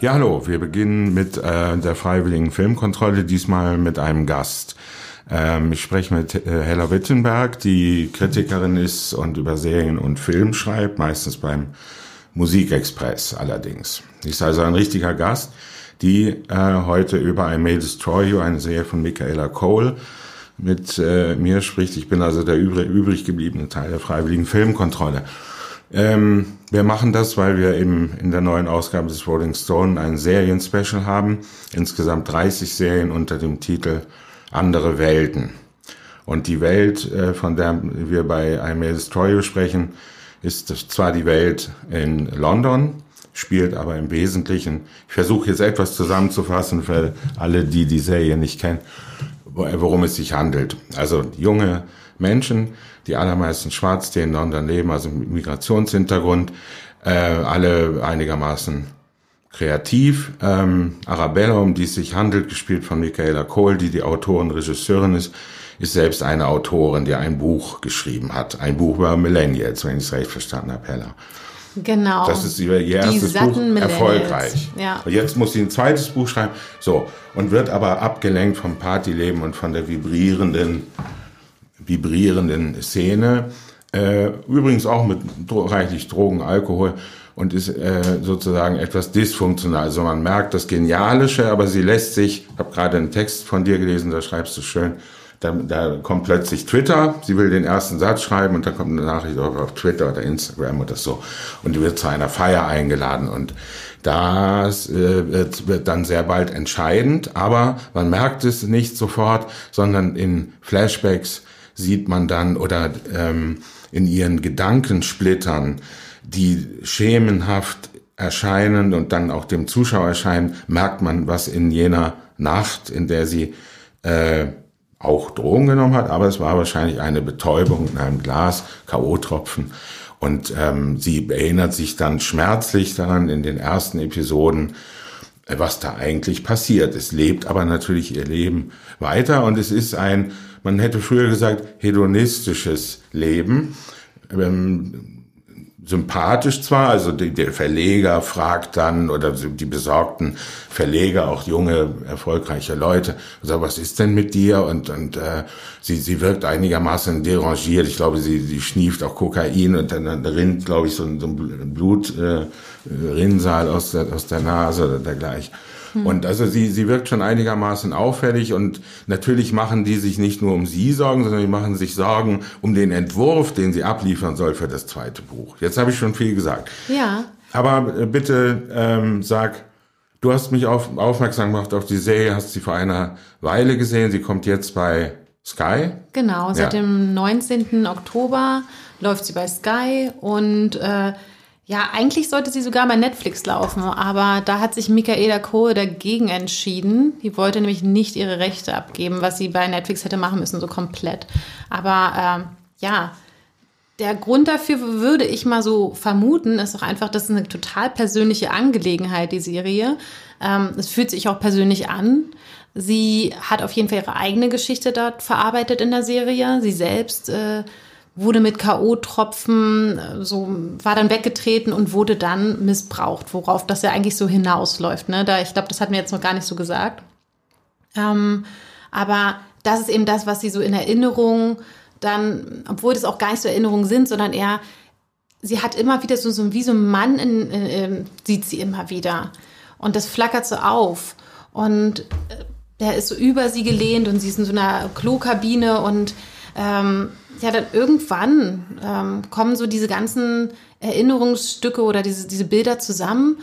Ja, hallo. Wir beginnen mit äh, der freiwilligen Filmkontrolle, diesmal mit einem Gast. Ähm, ich spreche mit äh, Hella Wittenberg, die Kritikerin ist und über Serien und Film schreibt, meistens beim Musikexpress allerdings. Sie ist also ein richtiger Gast, die äh, heute über I May Destroy You, eine Serie von Michaela Cole, mit äh, mir spricht. Ich bin also der übrig, übrig gebliebene Teil der freiwilligen Filmkontrolle. Ähm, wir machen das, weil wir eben in der neuen Ausgabe des Rolling Stone ein Serien-Special haben. Insgesamt 30 Serien unter dem Titel Andere Welten. Und die Welt, äh, von der wir bei I May Destroy sprechen, ist zwar die Welt in London, spielt aber im Wesentlichen, ich versuche jetzt etwas zusammenzufassen für alle, die die Serie nicht kennen, worum es sich handelt. Also junge Menschen, die allermeisten schwarz, die in London leben, also mit Migrationshintergrund, äh, alle einigermaßen kreativ. Ähm, Arabella, um die es sich handelt, gespielt von Michaela Cole, die die Autorin, Regisseurin ist, ist selbst eine Autorin, die ein Buch geschrieben hat. Ein Buch über Millennials, wenn ich es recht verstanden habe, Hella. Genau. Das ist ihr erstes Buch, erfolgreich. Ja. Und jetzt muss sie ein zweites Buch schreiben. So. Und wird aber abgelenkt vom Partyleben und von der vibrierenden, vibrierenden Szene. Äh, übrigens auch mit reichlich Drogen, Alkohol und ist äh, sozusagen etwas dysfunktional. Also man merkt das Genialische, aber sie lässt sich, ich habe gerade einen Text von dir gelesen, da schreibst du schön, da, da kommt plötzlich Twitter, sie will den ersten Satz schreiben und dann kommt eine Nachricht auf, auf Twitter oder Instagram oder so und die wird zu einer Feier eingeladen und das äh, wird, wird dann sehr bald entscheidend, aber man merkt es nicht sofort, sondern in Flashbacks sieht man dann oder ähm, in ihren Gedankensplittern, die schemenhaft erscheinen und dann auch dem Zuschauer erscheinen, merkt man, was in jener Nacht, in der sie äh, auch Drogen genommen hat, aber es war wahrscheinlich eine Betäubung in einem Glas, K.O.-Tropfen. Und ähm, sie erinnert sich dann schmerzlich daran in den ersten Episoden, was da eigentlich passiert. Es lebt aber natürlich ihr Leben weiter und es ist ein, man hätte früher gesagt, hedonistisches Leben. Ähm, sympathisch zwar, also die, der Verleger fragt dann oder die besorgten Verleger, auch junge, erfolgreiche Leute, so, was ist denn mit dir? Und, und äh, sie, sie wirkt einigermaßen derangiert. Ich glaube, sie, sie schnieft auch Kokain und dann, dann rinnt, glaube ich, so ein, so ein Blutrinsal äh, aus, der, aus der Nase oder dergleichen. Hm. Und also sie, sie wirkt schon einigermaßen auffällig und natürlich machen die sich nicht nur um sie Sorgen, sondern die machen sich Sorgen um den Entwurf, den sie abliefern soll für das zweite Buch. Jetzt habe ich schon viel gesagt. Ja. Aber äh, bitte ähm, sag, du hast mich auf, aufmerksam gemacht auf die Serie, hast sie vor einer Weile gesehen, sie kommt jetzt bei Sky. Genau, seit ja. dem 19. Oktober läuft sie bei Sky und äh, ja, eigentlich sollte sie sogar bei Netflix laufen, aber da hat sich Michaela Cole dagegen entschieden. Die wollte nämlich nicht ihre Rechte abgeben, was sie bei Netflix hätte machen müssen, so komplett. Aber ähm, ja, der Grund dafür würde ich mal so vermuten, ist doch einfach, das ist eine total persönliche Angelegenheit, die Serie. Ähm, es fühlt sich auch persönlich an. Sie hat auf jeden Fall ihre eigene Geschichte dort verarbeitet in der Serie. Sie selbst äh, wurde mit K.O.-Tropfen äh, so, war dann weggetreten und wurde dann missbraucht, worauf das ja eigentlich so hinausläuft. Ne? Da, ich glaube, das hat mir jetzt noch gar nicht so gesagt. Ähm, aber das ist eben das, was sie so in Erinnerung dann, obwohl das auch gar nicht so Erinnerungen sind, sondern eher, sie hat immer wieder so, so wie so ein Mann in, in, in, sieht sie immer wieder. Und das flackert so auf. Und äh, der ist so über sie gelehnt und sie ist in so einer Klokabine und ähm, ja, dann irgendwann ähm, kommen so diese ganzen Erinnerungsstücke oder diese, diese Bilder zusammen.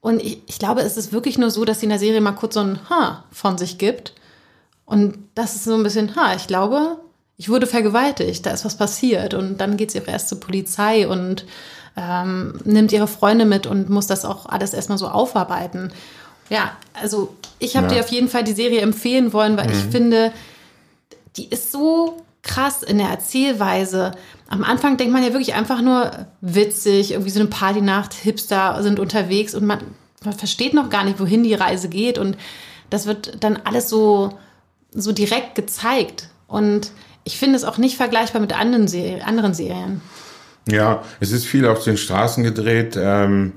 Und ich, ich glaube, es ist wirklich nur so, dass sie in der Serie mal kurz so ein Ha von sich gibt. Und das ist so ein bisschen, ha, ich glaube, ich wurde vergewaltigt, da ist was passiert. Und dann geht sie auch erst zur Polizei und ähm, nimmt ihre Freunde mit und muss das auch alles erstmal so aufarbeiten. Ja, also ich habe ja. dir auf jeden Fall die Serie empfehlen wollen, weil mhm. ich finde, die ist so krass in der Erzählweise. Am Anfang denkt man ja wirklich einfach nur witzig, irgendwie so eine Partynacht, Hipster sind unterwegs und man, man versteht noch gar nicht, wohin die Reise geht und das wird dann alles so, so direkt gezeigt. Und ich finde es auch nicht vergleichbar mit anderen, Serien, anderen Serien. Ja, es ist viel auf den Straßen gedreht. Ähm,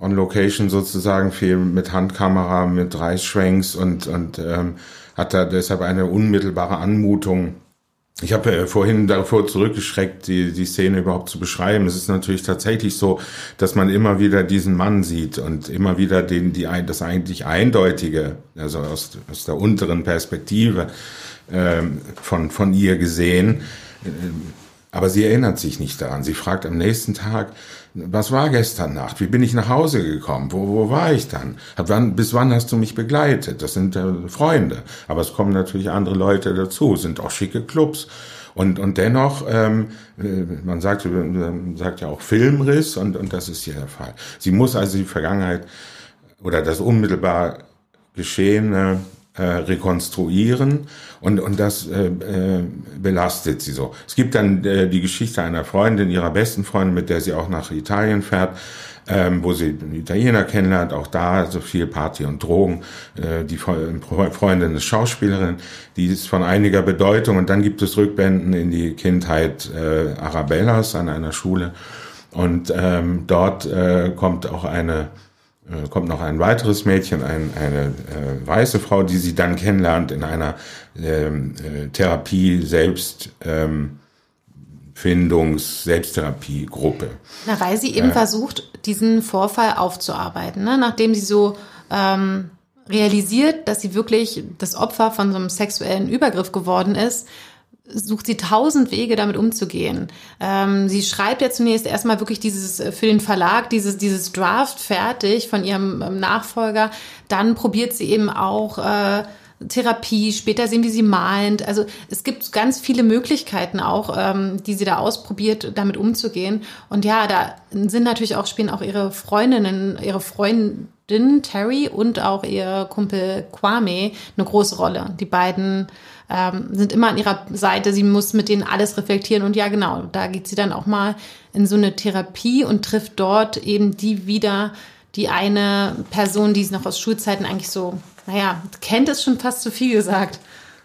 on Location sozusagen, viel mit Handkamera, mit Reißschwenks und, und ähm, hat da deshalb eine unmittelbare Anmutung. Ich habe äh, vorhin davor zurückgeschreckt, die, die Szene überhaupt zu beschreiben. Es ist natürlich tatsächlich so, dass man immer wieder diesen Mann sieht und immer wieder den, die, das eigentlich Eindeutige, also aus, aus der unteren Perspektive ähm, von, von ihr gesehen. Aber sie erinnert sich nicht daran. Sie fragt am nächsten Tag, was war gestern Nacht? Wie bin ich nach Hause gekommen? Wo, wo war ich dann? Wann, bis wann hast du mich begleitet? Das sind äh, Freunde. Aber es kommen natürlich andere Leute dazu, es sind auch schicke Clubs. Und, und dennoch, ähm, äh, man sagt, man sagt ja auch Filmriss und, und das ist hier der Fall. Sie muss also die Vergangenheit oder das unmittelbar Geschehene äh, rekonstruieren und, und das äh, äh, belastet sie so. Es gibt dann äh, die Geschichte einer Freundin, ihrer besten Freundin, mit der sie auch nach Italien fährt, ähm, wo sie einen Italiener kennenlernt, auch da so viel Party und Drogen. Äh, die Freundin ist Schauspielerin, die ist von einiger Bedeutung und dann gibt es Rückblenden in die Kindheit äh, Arabellas an einer Schule und ähm, dort äh, kommt auch eine äh, kommt noch ein weiteres Mädchen, ein, eine äh, weiße Frau, die sie dann kennenlernt in einer ähm, äh, Therapie selbst ähm, Findungs Selbsttherapiegruppe. Na, weil sie eben äh, versucht, diesen Vorfall aufzuarbeiten, ne? nachdem sie so ähm, realisiert, dass sie wirklich das Opfer von so einem sexuellen Übergriff geworden ist, sucht sie tausend Wege, damit umzugehen. Ähm, sie schreibt ja zunächst erstmal wirklich dieses äh, für den Verlag dieses dieses Draft fertig von ihrem ähm, Nachfolger. Dann probiert sie eben auch äh, Therapie, später sehen wir sie malend. Also es gibt ganz viele Möglichkeiten auch, ähm, die sie da ausprobiert, damit umzugehen. Und ja, da sind natürlich auch, spielen auch ihre Freundinnen, ihre Freundin Terry und auch ihr Kumpel Kwame eine große Rolle. Die beiden ähm, sind immer an ihrer Seite. Sie muss mit denen alles reflektieren. Und ja, genau, da geht sie dann auch mal in so eine Therapie und trifft dort eben die wieder, die eine Person, die sie noch aus Schulzeiten eigentlich so, naja, kennt, ist schon fast zu viel gesagt.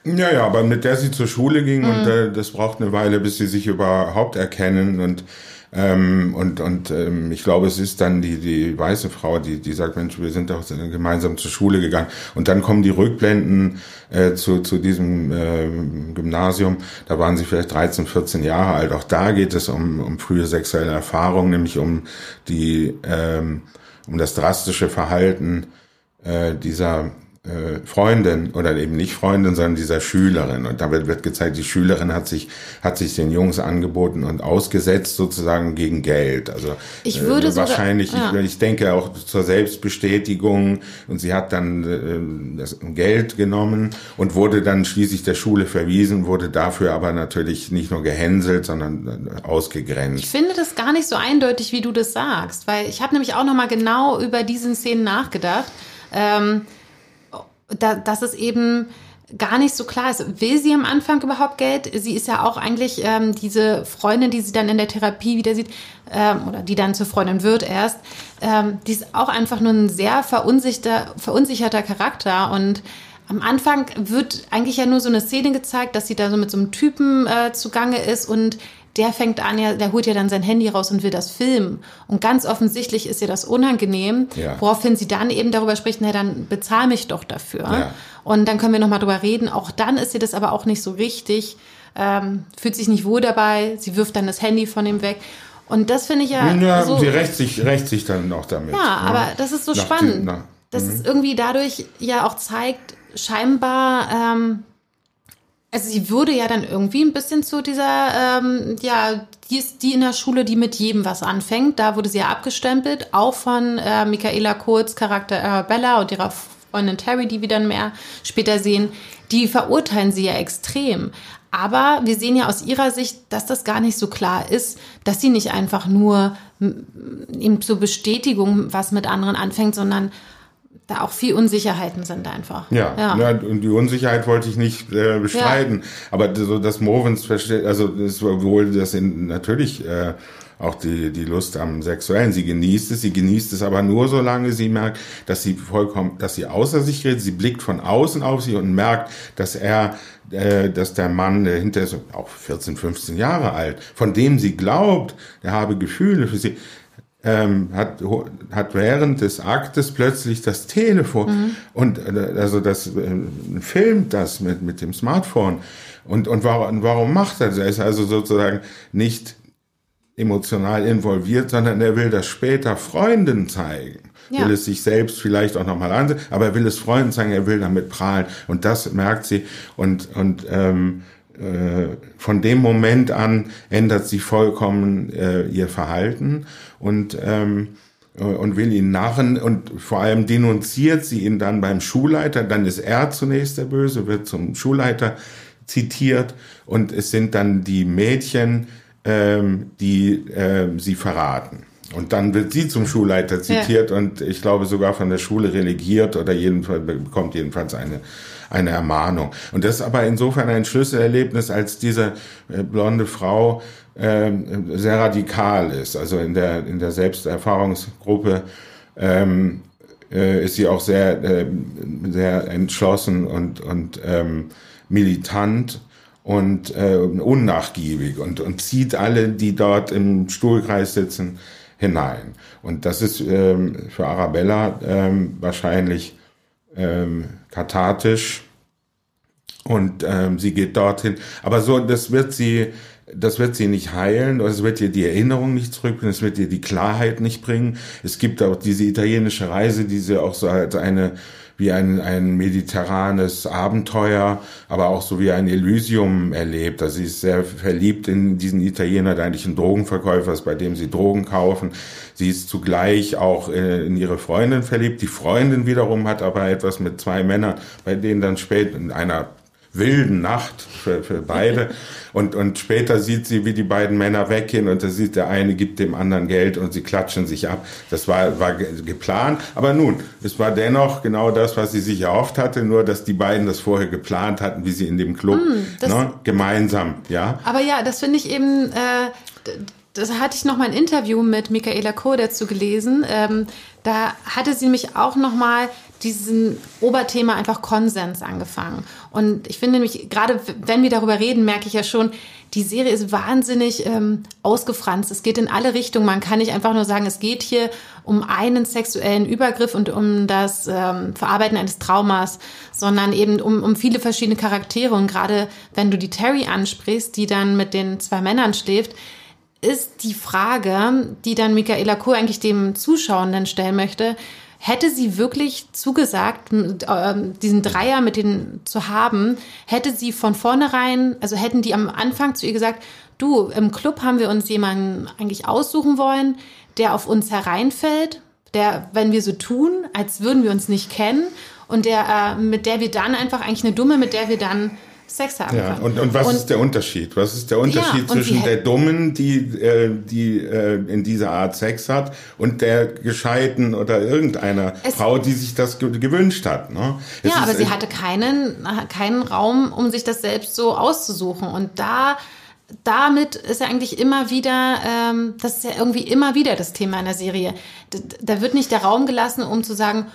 Ja, ja, aber mit der sie zur Schule ging mhm. und äh, das braucht eine Weile, bis sie sich überhaupt erkennen und ähm, und und ähm, ich glaube, es ist dann die, die weiße Frau, die, die sagt, Mensch, wir sind doch gemeinsam zur Schule gegangen. Und dann kommen die Rückblenden äh, zu, zu diesem äh, Gymnasium. Da waren sie vielleicht 13, 14 Jahre alt. Auch da geht es um, um frühe sexuelle Erfahrungen, nämlich um die ähm, um das drastische Verhalten äh, dieser äh, Freundin oder eben nicht Freundin, sondern dieser Schülerin. Und damit wird gezeigt, die Schülerin hat sich, hat sich den Jungs angeboten und ausgesetzt sozusagen gegen Geld. Also ich würde äh, wahrscheinlich, sogar, ja. ich, ich denke auch zur Selbstbestätigung und sie hat dann äh, das Geld genommen und wurde dann schließlich der Schule verwiesen, wurde dafür aber natürlich nicht nur gehänselt, sondern äh, ausgegrenzt. Ich finde das gar nicht so eindeutig, wie du das sagst, weil ich habe nämlich auch noch mal genau über diesen Szenen nachgedacht. Ähm, da, dass es eben gar nicht so klar ist, will sie am Anfang überhaupt Geld? Sie ist ja auch eigentlich ähm, diese Freundin, die sie dann in der Therapie wieder sieht, ähm, oder die dann zur Freundin wird erst, ähm, die ist auch einfach nur ein sehr verunsicherter, verunsicherter Charakter. Und am Anfang wird eigentlich ja nur so eine Szene gezeigt, dass sie da so mit so einem Typen äh, zugange ist. Und der fängt an, ja, der holt ja dann sein Handy raus und will das filmen. Und ganz offensichtlich ist ihr das unangenehm, ja. woraufhin sie dann eben darüber spricht, na dann bezahl mich doch dafür. Ja. Und dann können wir nochmal drüber reden. Auch dann ist ihr das aber auch nicht so richtig, ähm, fühlt sich nicht wohl dabei, sie wirft dann das Handy von ihm weg. Und das finde ich ja. Ja, so, sie rächt sich, rächt sich dann noch damit. Ja. Ne? aber das ist so nach spannend. Die, nach, dass es mhm. irgendwie dadurch ja auch zeigt, scheinbar ähm, also sie würde ja dann irgendwie ein bisschen zu dieser, ähm, ja, die ist die in der Schule, die mit jedem was anfängt. Da wurde sie ja abgestempelt, auch von äh, Michaela Kurz Charakter Arabella und ihrer Freundin Terry, die wir dann mehr später sehen. Die verurteilen sie ja extrem. Aber wir sehen ja aus ihrer Sicht, dass das gar nicht so klar ist, dass sie nicht einfach nur eben zur Bestätigung was mit anderen anfängt, sondern da auch viel Unsicherheiten sind einfach. Ja, ja. ja und die Unsicherheit wollte ich nicht äh, bestreiten. Ja. Aber so das Movens versteht, also das wohl das in, natürlich äh, auch die, die Lust am Sexuellen. Sie genießt es, sie genießt es aber nur solange sie merkt, dass sie vollkommen, dass sie außer sich gerät. Sie blickt von außen auf sie und merkt, dass er, äh, dass der Mann, der hinter ist, auch 14, 15 Jahre alt, von dem sie glaubt, der habe Gefühle für sie, ähm, hat, hat während des Aktes plötzlich das Telefon mhm. und äh, also das äh, filmt das mit, mit dem Smartphone. Und, und warum, warum macht er das? Er ist also sozusagen nicht emotional involviert, sondern er will das später Freunden zeigen. Ja. Will es sich selbst vielleicht auch nochmal ansehen, aber er will es Freunden zeigen, er will damit prahlen. Und das merkt sie. Und, und ähm, äh, von dem Moment an ändert sie vollkommen äh, ihr Verhalten und ähm, und will ihn narren und vor allem denunziert sie ihn dann beim Schulleiter. Dann ist er zunächst der Böse, wird zum Schulleiter zitiert und es sind dann die Mädchen, ähm, die äh, sie verraten. Und dann wird sie zum Schulleiter zitiert ja. und ich glaube sogar von der Schule relegiert oder jedenfalls bekommt jedenfalls eine eine Ermahnung. Und das ist aber insofern ein Schlüsselerlebnis, als diese äh, blonde Frau äh, sehr radikal ist. Also in der, in der Selbsterfahrungsgruppe ähm, äh, ist sie auch sehr, äh, sehr entschlossen und, und ähm, militant und äh, unnachgiebig und, und zieht alle, die dort im Stuhlkreis sitzen, hinein. Und das ist ähm, für Arabella ähm, wahrscheinlich ähm, kathartisch und ähm, sie geht dorthin. Aber so, das wird sie, das wird sie nicht heilen, es wird ihr die Erinnerung nicht zurückbringen, es wird ihr die Klarheit nicht bringen. Es gibt auch diese italienische Reise, die sie auch so als eine wie ein, ein mediterranes Abenteuer, aber auch so wie ein Elysium erlebt. Also sie ist sehr verliebt in diesen Italiener, der eigentlich ein Drogenverkäufer ist, bei dem sie Drogen kaufen. Sie ist zugleich auch äh, in ihre Freundin verliebt. Die Freundin wiederum hat aber etwas mit zwei Männern, bei denen dann spät in einer wilden Nacht für, für beide. Und, und später sieht sie, wie die beiden Männer weggehen und da sieht der eine gibt dem anderen Geld und sie klatschen sich ab. Das war, war geplant. Aber nun, es war dennoch genau das, was sie sich erhofft hatte, nur dass die beiden das vorher geplant hatten, wie sie in dem Club mm, ne, gemeinsam, ja. Aber ja, das finde ich eben, äh, das hatte ich noch mal ein Interview mit Michaela Koh dazu gelesen. Ähm, da hatte sie mich auch noch mal diesen Oberthema einfach Konsens angefangen. Und ich finde nämlich, gerade wenn wir darüber reden, merke ich ja schon, die Serie ist wahnsinnig ähm, ausgefranst. Es geht in alle Richtungen. Man kann nicht einfach nur sagen, es geht hier um einen sexuellen Übergriff und um das ähm, Verarbeiten eines Traumas, sondern eben um, um viele verschiedene Charaktere. Und gerade wenn du die Terry ansprichst, die dann mit den zwei Männern schläft, ist die Frage, die dann Michaela Kur eigentlich dem Zuschauenden stellen möchte, hätte sie wirklich zugesagt, äh, diesen Dreier mit denen zu haben, hätte sie von vornherein, also hätten die am Anfang zu ihr gesagt, du, im Club haben wir uns jemanden eigentlich aussuchen wollen, der auf uns hereinfällt, der, wenn wir so tun, als würden wir uns nicht kennen und der, äh, mit der wir dann einfach eigentlich eine Dumme, mit der wir dann Sex haben ja, Und, und was und, ist der Unterschied? Was ist der Unterschied ja, zwischen der Dummen, die, äh, die äh, in dieser Art Sex hat, und der Gescheiten oder irgendeiner Frau, die sich das ge gewünscht hat? Ne? Es ja, aber sie hatte keinen, keinen Raum, um sich das selbst so auszusuchen. Und da damit ist ja eigentlich immer wieder, ähm, das ist ja irgendwie immer wieder das Thema in der Serie. Da, da wird nicht der Raum gelassen, um zu sagen,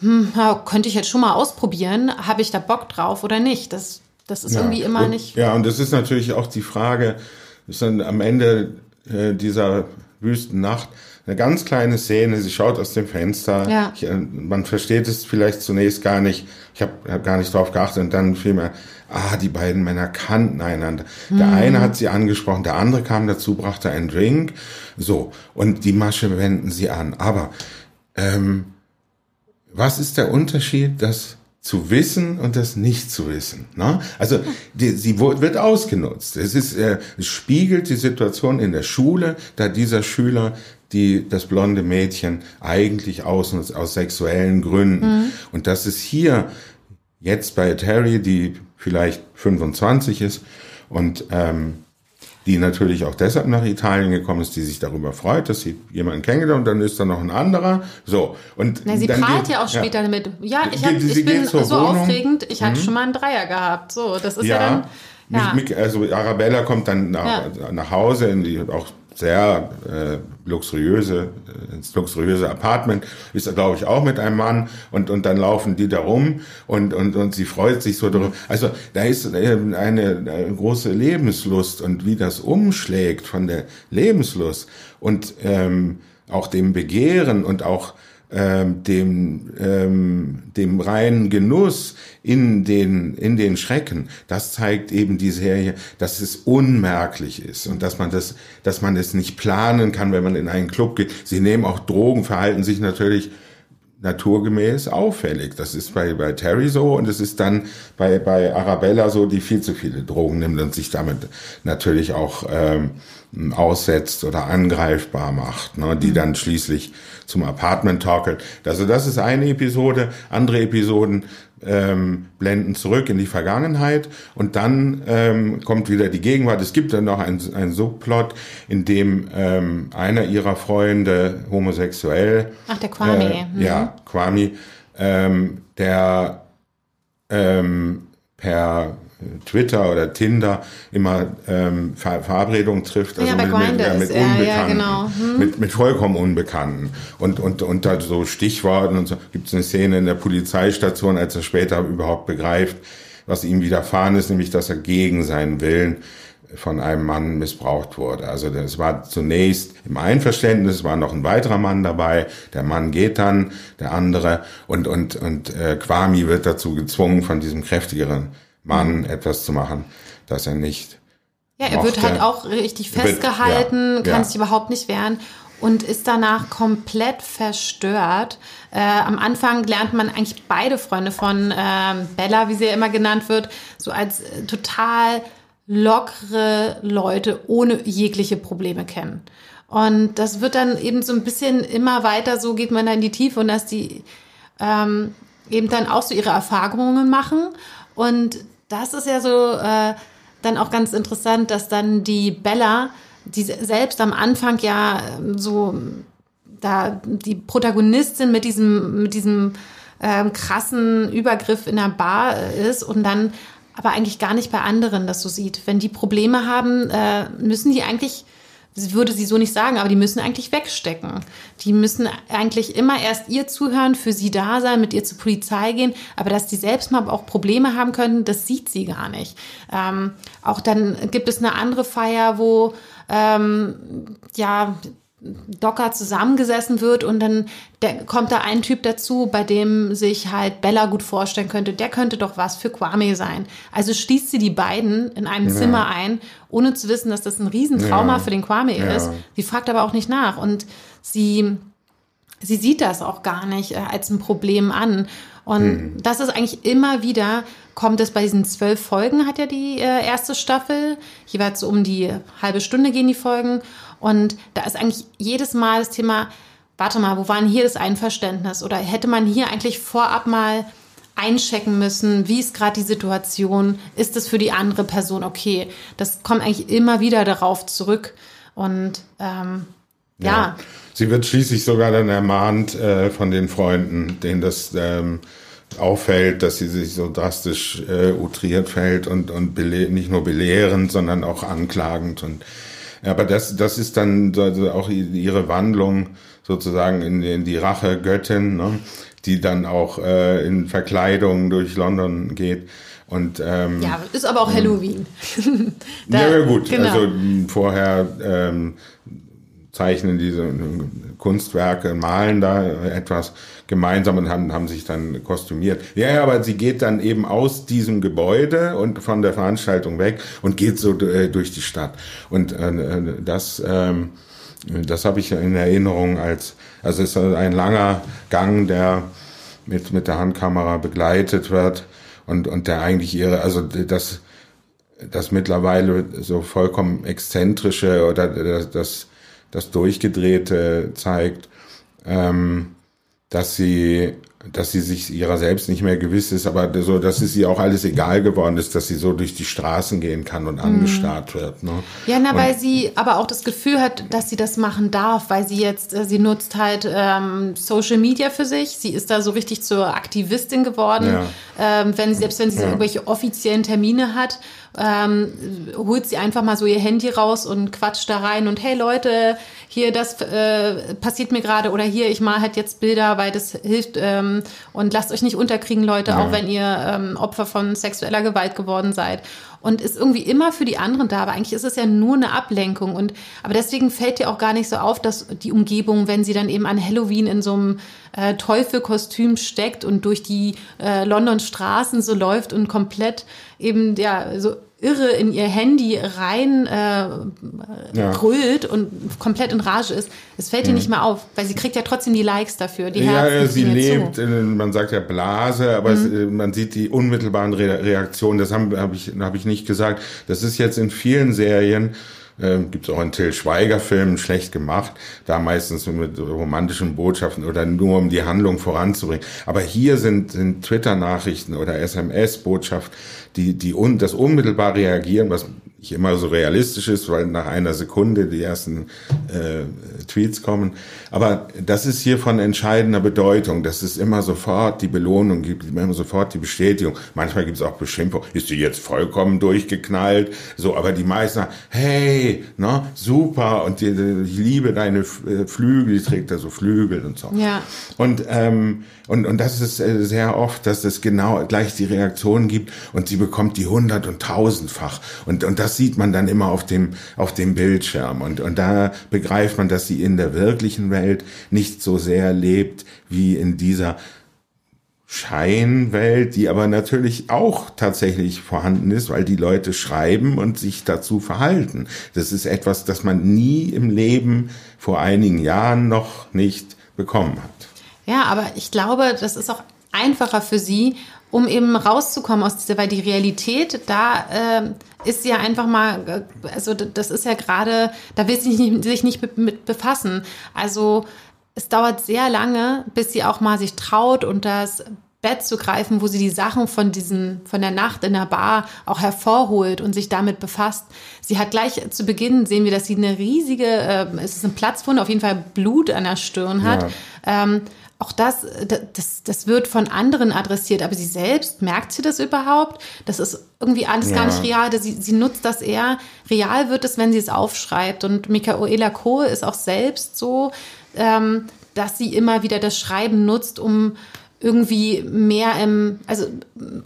hm, könnte ich jetzt schon mal ausprobieren, habe ich da Bock drauf oder nicht? Das das ist ja. irgendwie immer und, nicht. Ja, und das ist natürlich auch die Frage, ist dann am Ende äh, dieser wüsten Nacht eine ganz kleine Szene, sie schaut aus dem Fenster, ja. Ich, äh, man versteht es vielleicht zunächst gar nicht, ich habe hab gar nicht drauf geachtet und dann fiel mir, ah, die beiden Männer kannten einander. Hm. Der eine hat sie angesprochen, der andere kam dazu, brachte einen Drink, so, und die Masche wenden sie an. Aber ähm, was ist der Unterschied, dass zu wissen und das nicht zu wissen. Ne? Also die, sie wird ausgenutzt. Es ist, äh, es spiegelt die Situation in der Schule, da dieser Schüler die das blonde Mädchen eigentlich ausnutzt aus sexuellen Gründen. Mhm. Und das ist hier jetzt bei Terry, die vielleicht 25 ist und ähm, die natürlich auch deshalb nach Italien gekommen ist, die sich darüber freut, dass sie jemanden kennengelernt und dann ist da noch ein anderer. So und Na, sie prahlt geht, ja auch später ja. damit. Ja, ich, hab, ich bin so Wohnung. aufregend. Ich hatte mhm. schon mal einen Dreier gehabt. So, das ist ja, ja dann. Ja. also Arabella kommt dann nach, nach Hause, in die auch sehr äh, luxuriöse, äh, ins luxuriöse Apartment, ist glaube ich, auch mit einem Mann und, und dann laufen die da rum und, und, und sie freut sich so darüber. Also da ist eine, eine große Lebenslust und wie das umschlägt von der Lebenslust und ähm, auch dem Begehren und auch ähm, dem, ähm, dem reinen Genuss in den, in den Schrecken, das zeigt eben die Serie, dass es unmerklich ist und dass man das, dass man es nicht planen kann, wenn man in einen Club geht. Sie nehmen auch Drogen, verhalten sich natürlich naturgemäß auffällig. Das ist bei, bei Terry so und es ist dann bei, bei Arabella so, die viel zu viele Drogen nimmt und sich damit natürlich auch ähm, aussetzt oder angreifbar macht, ne, die mhm. dann schließlich zum Apartment torkelt. Also das ist eine Episode. Andere Episoden ähm, blenden zurück in die Vergangenheit und dann ähm, kommt wieder die Gegenwart. Es gibt dann noch einen, Subplot, in dem ähm, einer ihrer Freunde homosexuell. Ach, der Kwame. Äh, mhm. Ja, Kwame, ähm, der ähm, per Twitter oder Tinder immer ähm, Ver Verabredungen trifft, also ja, mit, mit, ja, mit Unbekannten, ja, genau. hm. mit, mit vollkommen Unbekannten. Und, und unter so Stichworten und so gibt es eine Szene in der Polizeistation, als er später überhaupt begreift, was ihm widerfahren ist, nämlich dass er gegen seinen Willen von einem Mann missbraucht wurde. Also es war zunächst im Einverständnis, es war noch ein weiterer Mann dabei, der Mann geht dann, der andere und und und äh, Kwami wird dazu gezwungen von diesem kräftigeren Mann etwas zu machen, dass er nicht. Ja, er mochte. wird halt auch richtig festgehalten, wird, ja, kann ja. sich überhaupt nicht wehren und ist danach komplett verstört. Äh, am Anfang lernt man eigentlich beide Freunde von äh, Bella, wie sie ja immer genannt wird, so als äh, total lockere Leute ohne jegliche Probleme kennen. Und das wird dann eben so ein bisschen immer weiter, so geht man da in die Tiefe und dass die ähm, eben dann auch so ihre Erfahrungen machen und das ist ja so äh, dann auch ganz interessant, dass dann die Bella, die selbst am Anfang ja ähm, so da die Protagonistin mit diesem mit diesem ähm, krassen Übergriff in der Bar ist und dann aber eigentlich gar nicht bei anderen das so sieht. Wenn die Probleme haben, äh, müssen die eigentlich würde sie so nicht sagen, aber die müssen eigentlich wegstecken. Die müssen eigentlich immer erst ihr zuhören, für sie da sein, mit ihr zur Polizei gehen, aber dass die selbst mal auch Probleme haben könnten, das sieht sie gar nicht. Ähm, auch dann gibt es eine andere Feier, wo ähm, ja Docker zusammengesessen wird und dann kommt da ein Typ dazu, bei dem sich halt Bella gut vorstellen könnte, der könnte doch was für Kwame sein. Also schließt sie die beiden in einem ja. Zimmer ein, ohne zu wissen, dass das ein Riesentrauma ja. für den Kwame ja. ist. Sie fragt aber auch nicht nach und sie, sie sieht das auch gar nicht äh, als ein Problem an. Und hm. das ist eigentlich immer wieder, kommt es bei diesen zwölf Folgen, hat ja die äh, erste Staffel, jeweils um die halbe Stunde gehen die Folgen. Und da ist eigentlich jedes Mal das Thema, warte mal, wo war denn hier das Einverständnis? Oder hätte man hier eigentlich vorab mal einchecken müssen, wie ist gerade die Situation, ist es für die andere Person okay? Das kommt eigentlich immer wieder darauf zurück. Und ähm, ja. ja. Sie wird schließlich sogar dann ermahnt äh, von den Freunden, denen das ähm, auffällt, dass sie sich so drastisch äh, outriert fällt und, und nicht nur belehrend, sondern auch anklagend und aber das, das ist dann also auch ihre Wandlung sozusagen in, in die Rache-Göttin, ne? die dann auch äh, in Verkleidung durch London geht. Und, ähm, ja, ist aber auch Halloween. da, ja, gut. Genau. Also vorher ähm, zeichnen diese Kunstwerke, malen da etwas gemeinsam und haben, haben sich dann kostümiert. Ja, aber sie geht dann eben aus diesem Gebäude und von der Veranstaltung weg und geht so äh, durch die Stadt. Und äh, das, ähm, das habe ich in Erinnerung als, also es ist ein langer Gang, der mit, mit der Handkamera begleitet wird und, und der eigentlich ihre, also das, das mittlerweile so vollkommen exzentrische oder das, das, das Durchgedrehte zeigt. Ähm, dass sie, dass sie sich ihrer selbst nicht mehr gewiss ist, aber so, dass es ihr auch alles egal geworden ist, dass sie so durch die Straßen gehen kann und angestarrt wird. Ne? Ja, na, und, weil sie aber auch das Gefühl hat, dass sie das machen darf, weil sie jetzt, äh, sie nutzt halt ähm, Social Media für sich. Sie ist da so richtig zur Aktivistin geworden. Ja. Ähm, wenn, selbst wenn sie ja. irgendwelche offiziellen Termine hat, ähm, holt sie einfach mal so ihr Handy raus und quatscht da rein und hey Leute, hier das äh, passiert mir gerade oder hier ich mal halt jetzt Bilder, weil das hilft ähm, und lasst euch nicht unterkriegen Leute, ja. auch wenn ihr ähm, Opfer von sexueller Gewalt geworden seid. und ist irgendwie immer für die anderen da. Aber eigentlich ist es ja nur eine Ablenkung. Und aber deswegen fällt dir auch gar nicht so auf, dass die Umgebung, wenn sie dann eben an Halloween in so einem äh, Teufelkostüm steckt und durch die äh, London Straßen so läuft und komplett eben ja so irre in ihr Handy rein äh, ja. grölt und komplett in Rage ist. Es fällt ihr mhm. nicht mehr auf, weil sie kriegt ja trotzdem die Likes dafür. Die ja, Herzen sie lebt, in, man sagt ja Blase, aber mhm. es, äh, man sieht die unmittelbaren Re Reaktionen. Das habe hab ich, hab ich nicht gesagt. Das ist jetzt in vielen Serien ähm, Gibt es auch in Till Schweiger-Filmen, schlecht gemacht, da meistens mit romantischen Botschaften oder nur um die Handlung voranzubringen. Aber hier sind, sind Twitter-Nachrichten oder SMS-Botschaft, die, die un, das unmittelbar reagieren, was nicht immer so realistisch ist, weil nach einer Sekunde die ersten äh, Tweets kommen. Aber das ist hier von entscheidender Bedeutung, dass es immer sofort die Belohnung gibt, immer sofort die Bestätigung. Manchmal gibt es auch Beschimpfung. Ist die jetzt vollkommen durchgeknallt? So, aber die meisten sagen, hey, ne, super und die, ich liebe deine äh, Flügel, die trägt da so Flügel und so. Ja. Und ähm, und, und das ist äh, sehr oft, dass es genau gleich die Reaktion gibt und sie bekommt die hundert- und tausendfach. Und, und das sieht man dann immer auf dem, auf dem Bildschirm. Und, und da begreift man, dass sie in der wirklichen Welt nicht so sehr lebt wie in dieser Scheinwelt, die aber natürlich auch tatsächlich vorhanden ist, weil die Leute schreiben und sich dazu verhalten. Das ist etwas, das man nie im Leben vor einigen Jahren noch nicht bekommen hat. Ja, aber ich glaube, das ist auch einfacher für sie, um eben rauszukommen aus dieser, weil die Realität, da äh, ist ja einfach mal, äh, also das ist ja gerade, da will sie nicht, sich nicht mit befassen. Also es dauert sehr lange, bis sie auch mal sich traut und das Bett zu greifen, wo sie die Sachen von diesen, von der Nacht in der Bar auch hervorholt und sich damit befasst. Sie hat gleich zu Beginn sehen wir, dass sie eine riesige, äh, es ist ein Platzwunde, auf jeden Fall Blut an der Stirn hat. Ja. Ähm, auch das, das, das wird von anderen adressiert, aber sie selbst, merkt sie das überhaupt? Das ist irgendwie alles ja. gar nicht real. Sie, sie nutzt das eher. Real wird es, wenn sie es aufschreibt. Und Michaela Kohl ist auch selbst so, ähm, dass sie immer wieder das Schreiben nutzt, um irgendwie mehr im, also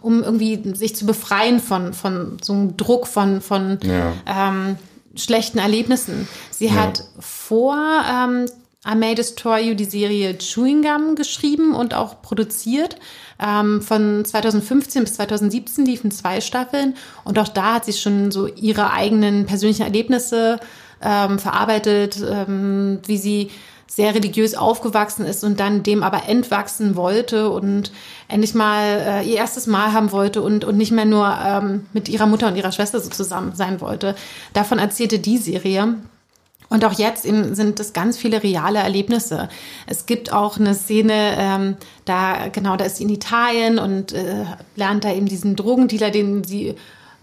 um irgendwie sich zu befreien von, von so einem Druck, von, von ja. ähm, schlechten Erlebnissen. Sie ja. hat vor ähm, I May Destroy You die Serie Chewing Gum geschrieben und auch produziert. Ähm, von 2015 bis 2017 liefen zwei Staffeln und auch da hat sie schon so ihre eigenen persönlichen Erlebnisse ähm, verarbeitet, ähm, wie sie sehr religiös aufgewachsen ist und dann dem aber entwachsen wollte und endlich mal äh, ihr erstes Mal haben wollte und, und nicht mehr nur ähm, mit ihrer Mutter und ihrer Schwester so zusammen sein wollte. Davon erzählte die Serie. Und auch jetzt sind es ganz viele reale Erlebnisse. Es gibt auch eine Szene, ähm, da genau, da ist sie in Italien und äh, lernt da eben diesen Drogendealer, den sie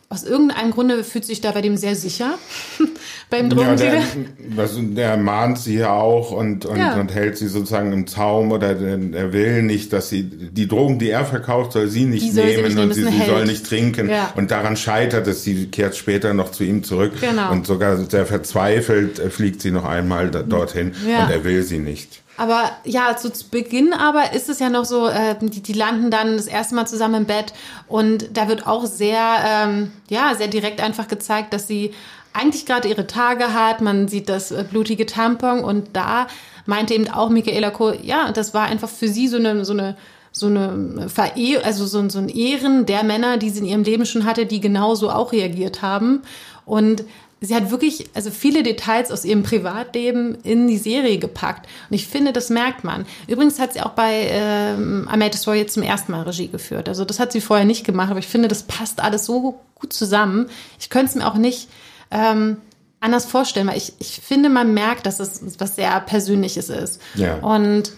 aus irgendeinem Grunde fühlt sich da bei dem sehr sicher beim Drogendealer. Ja, der, der mahnt sie ja auch und, und, ja. und hält sie sozusagen im Zaum oder er will nicht, dass sie die Drogen, die er verkauft, soll sie nicht soll nehmen sie nicht und sie, sie soll nicht trinken. Ja. Und daran scheitert es. Sie kehrt später noch zu ihm zurück genau. und sogar sehr verzweifelt fliegt sie noch einmal da, dorthin ja. und er will sie nicht. Aber ja, zu Beginn aber ist es ja noch so, äh, die, die landen dann das erste Mal zusammen im Bett und da wird auch sehr, ähm, ja, sehr direkt einfach gezeigt, dass sie eigentlich gerade ihre Tage hat. Man sieht das äh, blutige Tampon und da meinte eben auch Michaela Kohl, ja, das war einfach für sie so eine, so eine so eine Verehr also so, so ein Ehren der Männer, die sie in ihrem Leben schon hatte, die genauso auch reagiert haben. Und sie hat wirklich also viele Details aus ihrem Privatleben in die Serie gepackt. Und ich finde, das merkt man. Übrigens hat sie auch bei ähm, I Made a Story jetzt zum ersten Mal Regie geführt. Also das hat sie vorher nicht gemacht, aber ich finde, das passt alles so gut zusammen. Ich könnte es mir auch nicht ähm, anders vorstellen, weil ich, ich finde, man merkt, dass es was sehr Persönliches ist. Ja. Und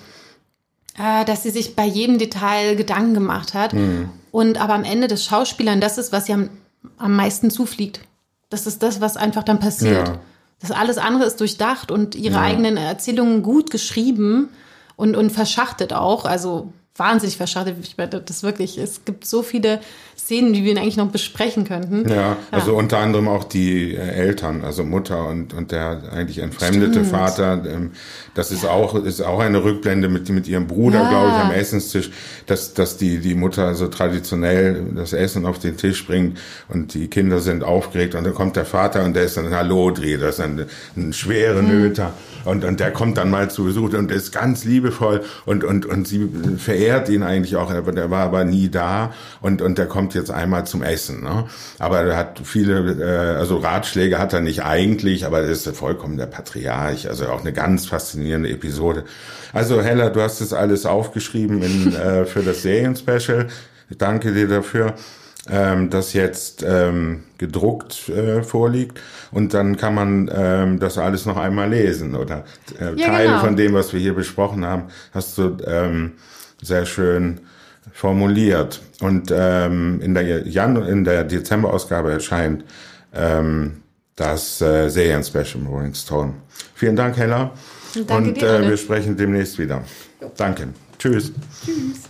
äh, dass sie sich bei jedem Detail Gedanken gemacht hat. Mhm. Und aber am Ende des Schauspielern, das ist, was ihr am, am meisten zufliegt. Das ist das, was einfach dann passiert. Ja. Das alles andere ist durchdacht und ihre ja. eigenen Erzählungen gut geschrieben und, und verschachtet auch. Also wahnsinnig verschachtet. Ich meine, das wirklich, es gibt so viele Szenen, die wir eigentlich noch besprechen könnten. Ja, also ja. unter anderem auch die äh, Eltern, also Mutter und, und der eigentlich entfremdete Stimmt. Vater. Ähm, das ist ja. auch, ist auch eine Rückblende mit, mit ihrem Bruder, ja. glaube ich, am Essenstisch, dass, dass die, die Mutter so traditionell das Essen auf den Tisch bringt und die Kinder sind aufgeregt und dann kommt der Vater und der ist dann Hallo dreh, das ist ein, ein schwere mhm. Nöter. Und, und der kommt dann mal zu Besuch und ist ganz liebevoll und, und, und sie verehrt ihn eigentlich auch, aber der war aber nie da und, und der kommt jetzt einmal zum Essen. Ne? Aber er hat viele, äh, also Ratschläge hat er nicht eigentlich, aber er ist vollkommen der Patriarch, also auch eine ganz faszinierende Episode. Also Hella, du hast das alles aufgeschrieben in, äh, für das Serien-Special. Danke dir dafür ähm, das jetzt ähm, gedruckt äh, vorliegt und dann kann man ähm, das alles noch einmal lesen oder äh, ja, Teile genau. von dem, was wir hier besprochen haben, hast du ähm, sehr schön formuliert. Und ähm, in der Jan in der Dezemberausgabe erscheint ähm, das äh, Serien-Special Rolling Stone. Vielen Dank, Hella. Danke und äh, wir sprechen demnächst wieder. Jo. Danke. Tschüss. Tschüss.